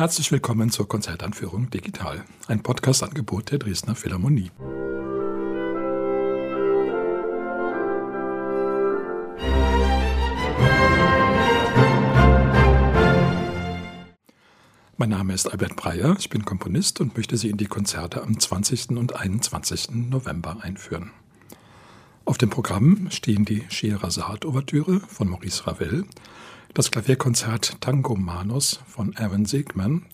Herzlich willkommen zur Konzertanführung Digital, ein Podcast-Angebot der Dresdner Philharmonie. Mein Name ist Albert Breyer, ich bin Komponist und möchte Sie in die Konzerte am 20. und 21. November einführen. Auf dem Programm stehen die Scheherazade-Ouvertüre von Maurice Ravel, das Klavierkonzert Tango Manos von Aaron Segman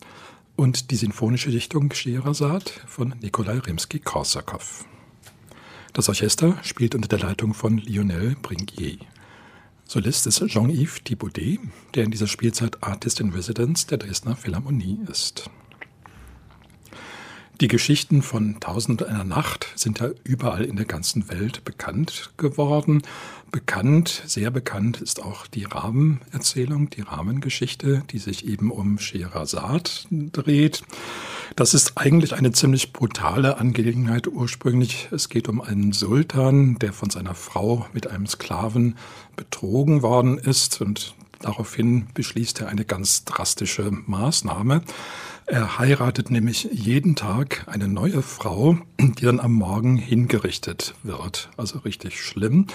und die sinfonische Dichtung Scheherazade von Nikolai Rimsky-Korsakow. Das Orchester spielt unter der Leitung von Lionel Bringuier. Solist ist Jean-Yves Thibaudet, der in dieser Spielzeit Artist in Residence der Dresdner Philharmonie ist. Die Geschichten von Tausend einer Nacht sind ja überall in der ganzen Welt bekannt geworden. Bekannt, sehr bekannt ist auch die Rahmenerzählung, die Rahmengeschichte, die sich eben um Scheherazade dreht. Das ist eigentlich eine ziemlich brutale Angelegenheit ursprünglich. Es geht um einen Sultan, der von seiner Frau mit einem Sklaven betrogen worden ist und daraufhin beschließt er eine ganz drastische Maßnahme. Er heiratet nämlich jeden Tag eine neue Frau, die dann am Morgen hingerichtet wird. Also richtig schlimm.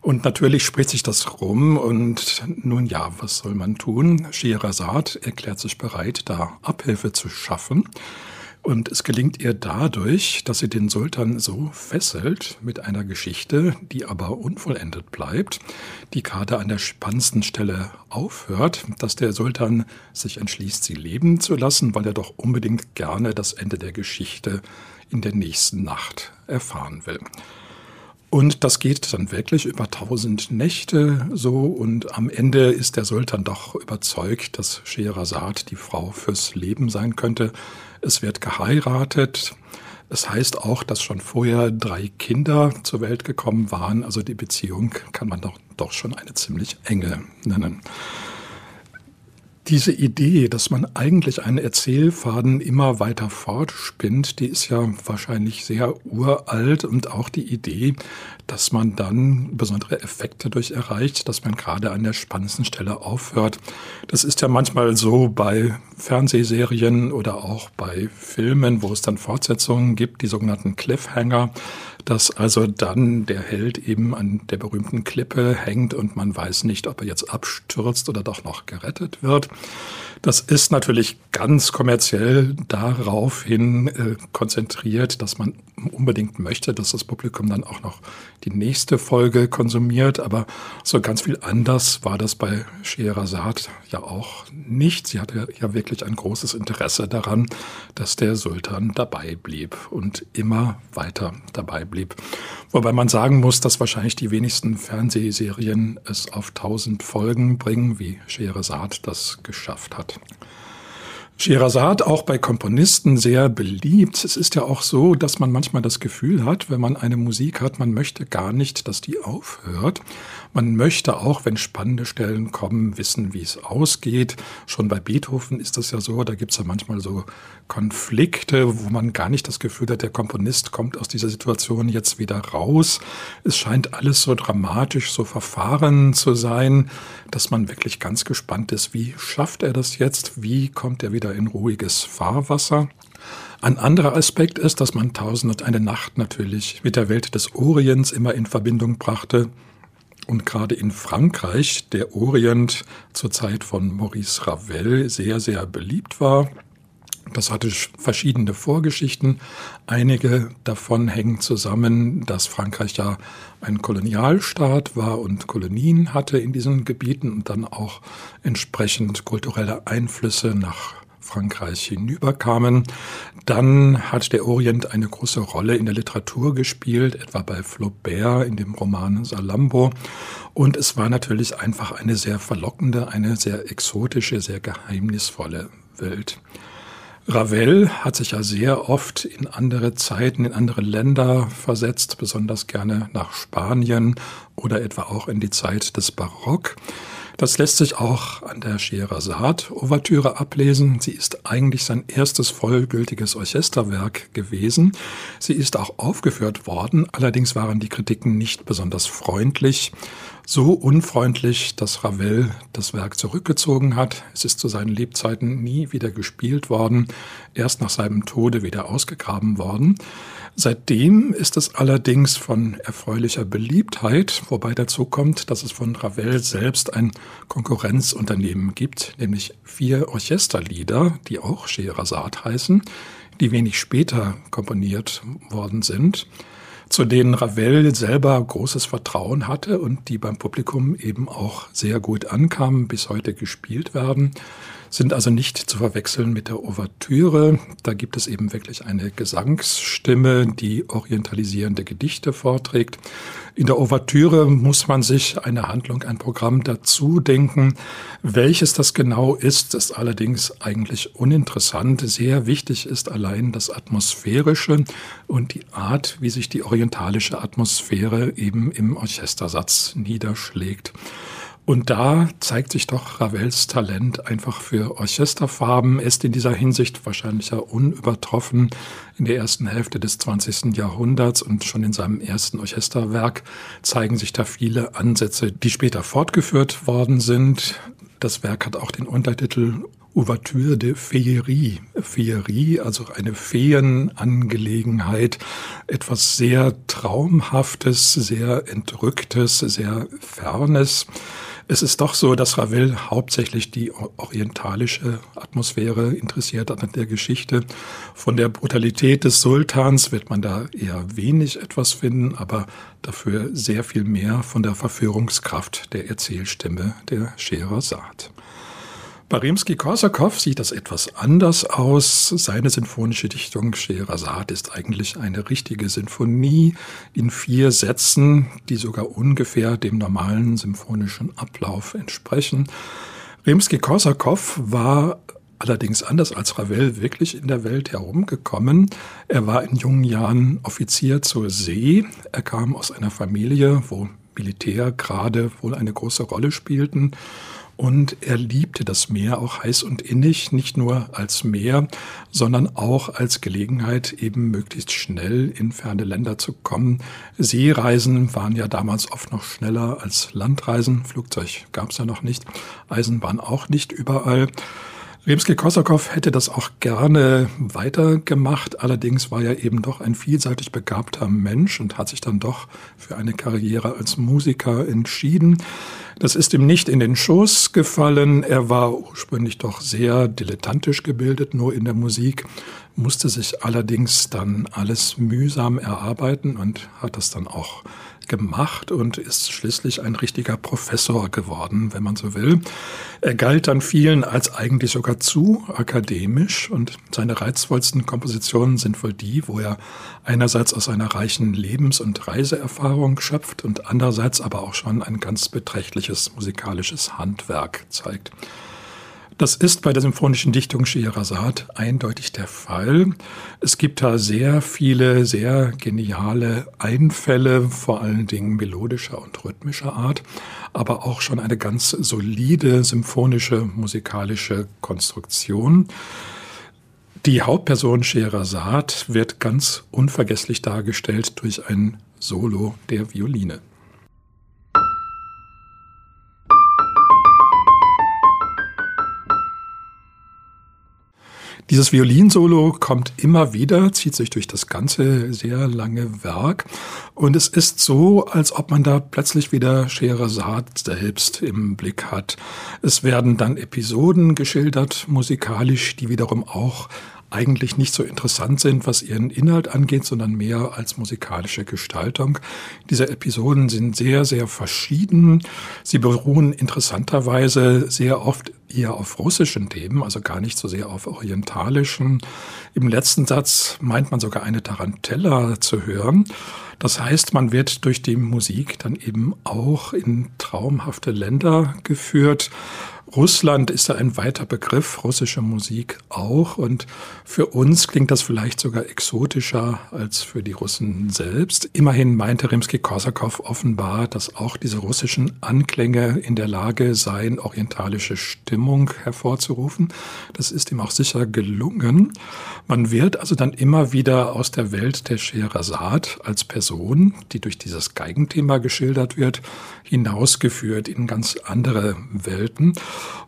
Und natürlich spricht sich das rum und nun ja, was soll man tun? Scheherazade erklärt sich bereit, da Abhilfe zu schaffen. Und es gelingt ihr dadurch, dass sie den Sultan so fesselt mit einer Geschichte, die aber unvollendet bleibt, die gerade an der spannendsten Stelle aufhört, dass der Sultan sich entschließt, sie leben zu lassen, weil er doch unbedingt gerne das Ende der Geschichte in der nächsten Nacht erfahren will. Und das geht dann wirklich über tausend Nächte so und am Ende ist der Sultan doch überzeugt, dass Scheherazade die Frau fürs Leben sein könnte. Es wird geheiratet. Es heißt auch, dass schon vorher drei Kinder zur Welt gekommen waren. Also die Beziehung kann man doch, doch schon eine ziemlich enge nennen diese Idee, dass man eigentlich einen Erzählfaden immer weiter fortspinnt, die ist ja wahrscheinlich sehr uralt und auch die Idee, dass man dann besondere Effekte durch erreicht, dass man gerade an der spannendsten Stelle aufhört. Das ist ja manchmal so bei Fernsehserien oder auch bei Filmen, wo es dann Fortsetzungen gibt, die sogenannten Cliffhanger dass also dann der Held eben an der berühmten Klippe hängt und man weiß nicht, ob er jetzt abstürzt oder doch noch gerettet wird. Das ist natürlich ganz kommerziell daraufhin äh, konzentriert, dass man unbedingt möchte, dass das Publikum dann auch noch die nächste Folge konsumiert. Aber so ganz viel anders war das bei Scheherazade ja auch nicht. Sie hatte ja wirklich ein großes Interesse daran, dass der Sultan dabei blieb und immer weiter dabei blieb. Wobei man sagen muss, dass wahrscheinlich die wenigsten Fernsehserien es auf tausend Folgen bringen, wie Scheherazade das geschafft hat. Scheherazade auch bei Komponisten sehr beliebt. Es ist ja auch so, dass man manchmal das Gefühl hat, wenn man eine Musik hat, man möchte gar nicht, dass die aufhört. Man möchte auch, wenn spannende Stellen kommen, wissen, wie es ausgeht. Schon bei Beethoven ist das ja so, da gibt es ja manchmal so Konflikte, wo man gar nicht das Gefühl hat, der Komponist kommt aus dieser Situation jetzt wieder raus. Es scheint alles so dramatisch, so verfahren zu sein, dass man wirklich ganz gespannt ist, wie schafft er das jetzt? Wie kommt er wieder in ruhiges Fahrwasser? Ein anderer Aspekt ist, dass man Tausend und eine Nacht natürlich mit der Welt des Orients immer in Verbindung brachte. Und gerade in Frankreich der Orient zur Zeit von Maurice Ravel sehr, sehr beliebt war. Das hatte verschiedene Vorgeschichten. Einige davon hängen zusammen, dass Frankreich ja ein Kolonialstaat war und Kolonien hatte in diesen Gebieten und dann auch entsprechend kulturelle Einflüsse nach Frankreich hinüberkamen. Dann hat der Orient eine große Rolle in der Literatur gespielt, etwa bei Flaubert in dem Roman Salambo. Und es war natürlich einfach eine sehr verlockende, eine sehr exotische, sehr geheimnisvolle Welt. Ravel hat sich ja sehr oft in andere Zeiten, in andere Länder versetzt, besonders gerne nach Spanien oder etwa auch in die Zeit des Barock. Das lässt sich auch an der Scheherazade-Ouvertüre ablesen. Sie ist eigentlich sein erstes vollgültiges Orchesterwerk gewesen. Sie ist auch aufgeführt worden, allerdings waren die Kritiken nicht besonders freundlich. So unfreundlich, dass Ravel das Werk zurückgezogen hat. Es ist zu seinen Lebzeiten nie wieder gespielt worden, erst nach seinem Tode wieder ausgegraben worden. Seitdem ist es allerdings von erfreulicher Beliebtheit, wobei dazu kommt, dass es von Ravel selbst ein Konkurrenzunternehmen gibt, nämlich vier Orchesterlieder, die auch Scheherazade heißen, die wenig später komponiert worden sind zu denen Ravel selber großes Vertrauen hatte und die beim Publikum eben auch sehr gut ankamen, bis heute gespielt werden sind also nicht zu verwechseln mit der Ouvertüre. Da gibt es eben wirklich eine Gesangsstimme, die orientalisierende Gedichte vorträgt. In der Ouvertüre muss man sich eine Handlung, ein Programm dazu denken. Welches das genau ist, ist allerdings eigentlich uninteressant. Sehr wichtig ist allein das Atmosphärische und die Art, wie sich die orientalische Atmosphäre eben im Orchestersatz niederschlägt. Und da zeigt sich doch Ravels Talent einfach für Orchesterfarben. Er ist in dieser Hinsicht wahrscheinlich ja unübertroffen in der ersten Hälfte des 20. Jahrhunderts und schon in seinem ersten Orchesterwerk zeigen sich da viele Ansätze, die später fortgeführt worden sind. Das Werk hat auch den Untertitel Ouverture de Feerie. Feerie, also eine Feenangelegenheit, etwas sehr Traumhaftes, sehr Entrücktes, sehr Fernes. Es ist doch so, dass Ravel hauptsächlich die orientalische Atmosphäre interessiert an der Geschichte. Von der Brutalität des Sultans wird man da eher wenig etwas finden, aber dafür sehr viel mehr von der Verführungskraft der Erzählstimme der Scheherazade. Bei Rimsky-Korsakow sieht das etwas anders aus. Seine sinfonische Dichtung Scheherazade ist eigentlich eine richtige Sinfonie in vier Sätzen, die sogar ungefähr dem normalen symphonischen Ablauf entsprechen. Rimsky-Korsakow war allerdings anders als Ravel wirklich in der Welt herumgekommen. Er war in jungen Jahren Offizier zur See. Er kam aus einer Familie, wo Militär gerade wohl eine große Rolle spielten. Und er liebte das Meer auch heiß und innig, nicht nur als Meer, sondern auch als Gelegenheit, eben möglichst schnell in ferne Länder zu kommen. Seereisen waren ja damals oft noch schneller als Landreisen. Flugzeug gab es ja noch nicht. Eisenbahn auch nicht überall. Rimsky-Korsakow hätte das auch gerne weitergemacht. Allerdings war er eben doch ein vielseitig begabter Mensch und hat sich dann doch für eine Karriere als Musiker entschieden. Das ist ihm nicht in den Schoß gefallen. Er war ursprünglich doch sehr dilettantisch gebildet, nur in der Musik, musste sich allerdings dann alles mühsam erarbeiten und hat das dann auch gemacht und ist schließlich ein richtiger Professor geworden, wenn man so will. Er galt dann vielen als eigentlich sogar zu akademisch und seine reizvollsten Kompositionen sind wohl die, wo er einerseits aus einer reichen Lebens- und Reiseerfahrung schöpft und andererseits aber auch schon ein ganz beträchtliches musikalisches Handwerk zeigt. Das ist bei der symphonischen Dichtung Scheherazade eindeutig der Fall. Es gibt da sehr viele, sehr geniale Einfälle, vor allen Dingen melodischer und rhythmischer Art, aber auch schon eine ganz solide symphonische musikalische Konstruktion. Die Hauptperson Scheherazade wird ganz unvergesslich dargestellt durch ein Solo der Violine. Dieses Violinsolo kommt immer wieder, zieht sich durch das ganze sehr lange Werk. Und es ist so, als ob man da plötzlich wieder Scheherazade selbst im Blick hat. Es werden dann Episoden geschildert, musikalisch, die wiederum auch eigentlich nicht so interessant sind, was ihren Inhalt angeht, sondern mehr als musikalische Gestaltung. Diese Episoden sind sehr, sehr verschieden. Sie beruhen interessanterweise sehr oft eher auf russischen Themen, also gar nicht so sehr auf orientalischen. Im letzten Satz meint man sogar eine Tarantella zu hören. Das heißt, man wird durch die Musik dann eben auch in traumhafte Länder geführt Russland ist ja ein weiter Begriff, russische Musik auch. Und für uns klingt das vielleicht sogar exotischer als für die Russen selbst. Immerhin meinte Rimsky-Korsakow offenbar, dass auch diese russischen Anklänge in der Lage seien, orientalische Stimmung hervorzurufen. Das ist ihm auch sicher gelungen. Man wird also dann immer wieder aus der Welt der Scheherazade als Person, die durch dieses Geigenthema geschildert wird, hinausgeführt in ganz andere Welten.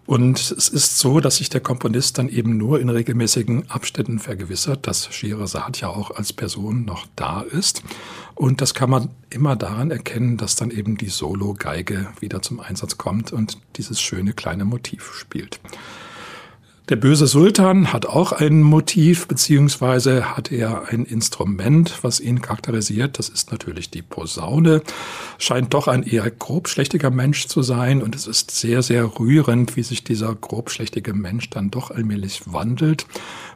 Und es ist so, dass sich der Komponist dann eben nur in regelmäßigen Abständen vergewissert, dass Scheherazade ja auch als Person noch da ist. Und das kann man immer daran erkennen, dass dann eben die Solo-Geige wieder zum Einsatz kommt und dieses schöne kleine Motiv spielt. Der böse Sultan hat auch ein Motiv, beziehungsweise hat er ein Instrument, was ihn charakterisiert. Das ist natürlich die Posaune. Scheint doch ein eher grobschlächtiger Mensch zu sein. Und es ist sehr, sehr rührend, wie sich dieser grobschlächtige Mensch dann doch allmählich wandelt.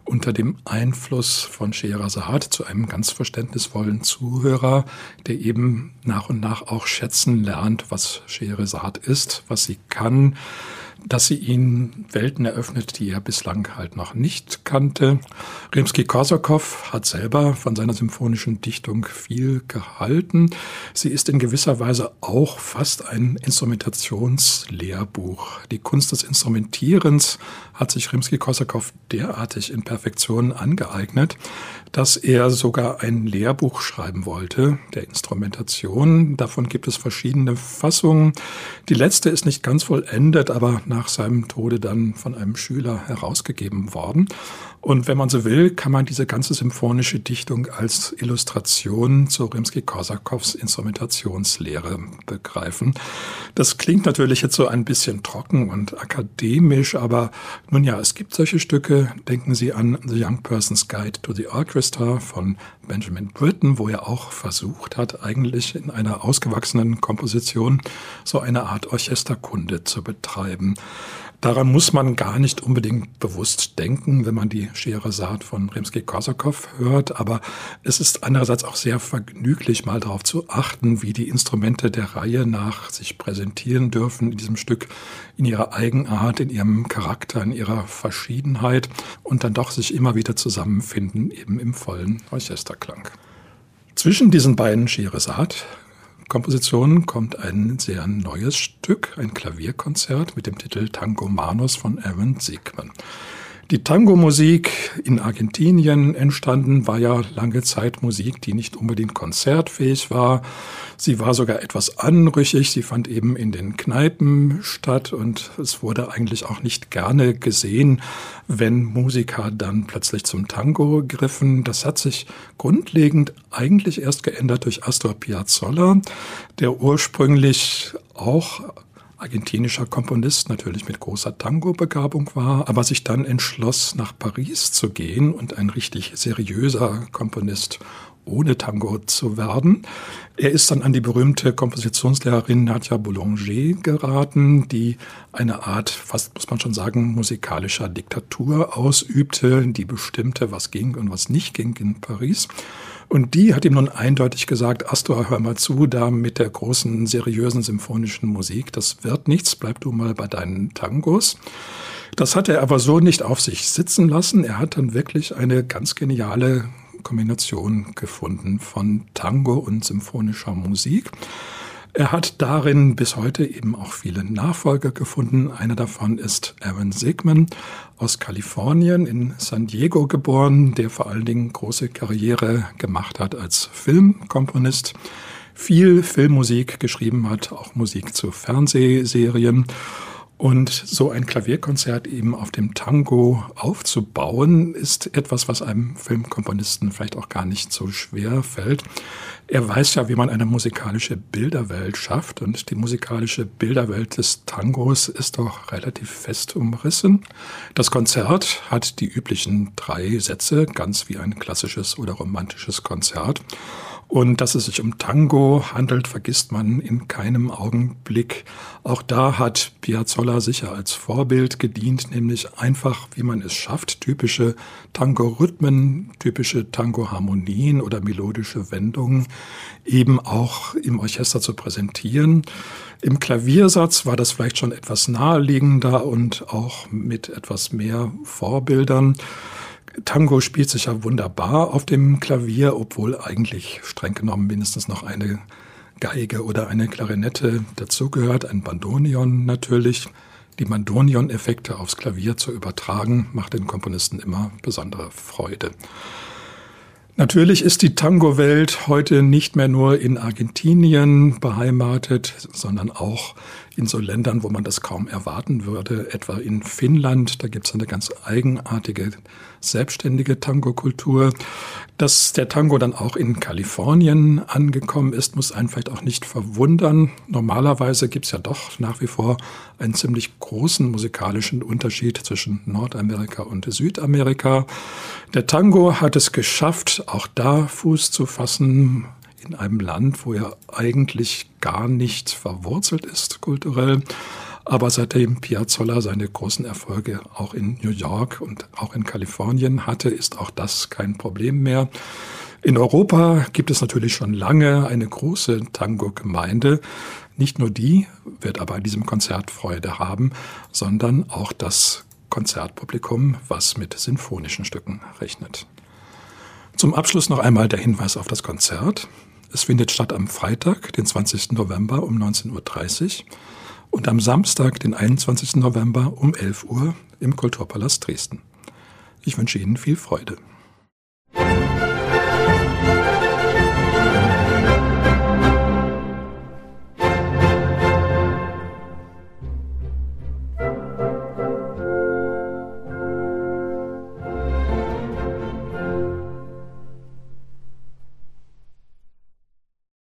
Unter dem Einfluss von Scheherazade zu einem ganz verständnisvollen Zuhörer, der eben nach und nach auch schätzen lernt, was Scheherazade ist, was sie kann dass sie ihn Welten eröffnet, die er bislang halt noch nicht kannte. Rimsky-Korsakow hat selber von seiner symphonischen Dichtung viel gehalten. Sie ist in gewisser Weise auch fast ein Instrumentationslehrbuch. Die Kunst des Instrumentierens hat sich Rimsky-Korsakow derartig in Perfektion angeeignet, dass er sogar ein Lehrbuch schreiben wollte, der Instrumentation. Davon gibt es verschiedene Fassungen. Die letzte ist nicht ganz vollendet, aber nach seinem Tode dann von einem Schüler herausgegeben worden. Und wenn man so will, kann man diese ganze symphonische Dichtung als Illustration zu Rimsky-Korsakows Instrumentationslehre begreifen. Das klingt natürlich jetzt so ein bisschen trocken und akademisch, aber nun ja, es gibt solche Stücke. Denken Sie an The Young Person's Guide to the Orchestra von Benjamin Britten, wo er auch versucht hat, eigentlich in einer ausgewachsenen Komposition so eine Art Orchesterkunde zu betreiben. Daran muss man gar nicht unbedingt bewusst denken, wenn man die Scheherazade von Rimsky-Korsakow hört, aber es ist andererseits auch sehr vergnüglich, mal darauf zu achten, wie die Instrumente der Reihe nach sich präsentieren dürfen in diesem Stück, in ihrer Eigenart, in ihrem Charakter, in ihrer Verschiedenheit und dann doch sich immer wieder zusammenfinden, eben im vollen Orchesterklang. Zwischen diesen beiden Scheherazade Kompositionen kommt ein sehr neues Stück, ein Klavierkonzert mit dem Titel Tango Manos von Aaron Siegman. Die Tango-Musik in Argentinien entstanden war ja lange Zeit Musik, die nicht unbedingt konzertfähig war. Sie war sogar etwas anrüchig. Sie fand eben in den Kneipen statt und es wurde eigentlich auch nicht gerne gesehen, wenn Musiker dann plötzlich zum Tango griffen. Das hat sich grundlegend eigentlich erst geändert durch Astor Piazzolla, der ursprünglich auch argentinischer Komponist, natürlich mit großer Tango-Begabung war, aber sich dann entschloss, nach Paris zu gehen und ein richtig seriöser Komponist ohne Tango zu werden. Er ist dann an die berühmte Kompositionslehrerin Nadja Boulanger geraten, die eine Art, fast muss man schon sagen, musikalischer Diktatur ausübte, die bestimmte, was ging und was nicht ging in Paris. Und die hat ihm nun eindeutig gesagt, Astor, hör mal zu, da mit der großen, seriösen symphonischen Musik, das wird nichts, bleib du mal bei deinen Tangos. Das hat er aber so nicht auf sich sitzen lassen. Er hat dann wirklich eine ganz geniale Kombination gefunden von Tango und symphonischer Musik. Er hat darin bis heute eben auch viele Nachfolger gefunden. Einer davon ist Aaron Sigman aus Kalifornien in San Diego geboren, der vor allen Dingen große Karriere gemacht hat als Filmkomponist, viel Filmmusik geschrieben hat, auch Musik zu Fernsehserien und so ein Klavierkonzert eben auf dem Tango aufzubauen, ist etwas, was einem Filmkomponisten vielleicht auch gar nicht so schwer fällt. Er weiß ja, wie man eine musikalische Bilderwelt schafft und die musikalische Bilderwelt des Tangos ist doch relativ fest umrissen. Das Konzert hat die üblichen drei Sätze, ganz wie ein klassisches oder romantisches Konzert. Und dass es sich um Tango handelt, vergisst man in keinem Augenblick. Auch da hat Piazzolla sicher als Vorbild gedient, nämlich einfach, wie man es schafft, typische Tango-Rhythmen, typische Tango-Harmonien oder melodische Wendungen eben auch im Orchester zu präsentieren. Im Klaviersatz war das vielleicht schon etwas naheliegender und auch mit etwas mehr Vorbildern. Tango spielt sich ja wunderbar auf dem Klavier, obwohl eigentlich streng genommen mindestens noch eine Geige oder eine Klarinette dazugehört, ein Bandonion natürlich. Die Bandonion-Effekte aufs Klavier zu übertragen, macht den Komponisten immer besondere Freude. Natürlich ist die Tango-Welt heute nicht mehr nur in Argentinien beheimatet, sondern auch in so Ländern, wo man das kaum erwarten würde, etwa in Finnland. Da gibt es eine ganz eigenartige, selbstständige Tango-Kultur. Dass der Tango dann auch in Kalifornien angekommen ist, muss einen vielleicht auch nicht verwundern. Normalerweise gibt es ja doch nach wie vor einen ziemlich großen musikalischen Unterschied zwischen Nordamerika und Südamerika. Der Tango hat es geschafft, auch da Fuß zu fassen in einem Land, wo er eigentlich gar nicht verwurzelt ist kulturell. Aber seitdem Piazzolla seine großen Erfolge auch in New York und auch in Kalifornien hatte, ist auch das kein Problem mehr. In Europa gibt es natürlich schon lange eine große Tango-Gemeinde. Nicht nur die wird aber an diesem Konzert Freude haben, sondern auch das Konzertpublikum, was mit sinfonischen Stücken rechnet. Zum Abschluss noch einmal der Hinweis auf das Konzert. Es findet statt am Freitag, den 20. November um 19.30 Uhr und am Samstag, den 21. November um 11 Uhr im Kulturpalast Dresden. Ich wünsche Ihnen viel Freude.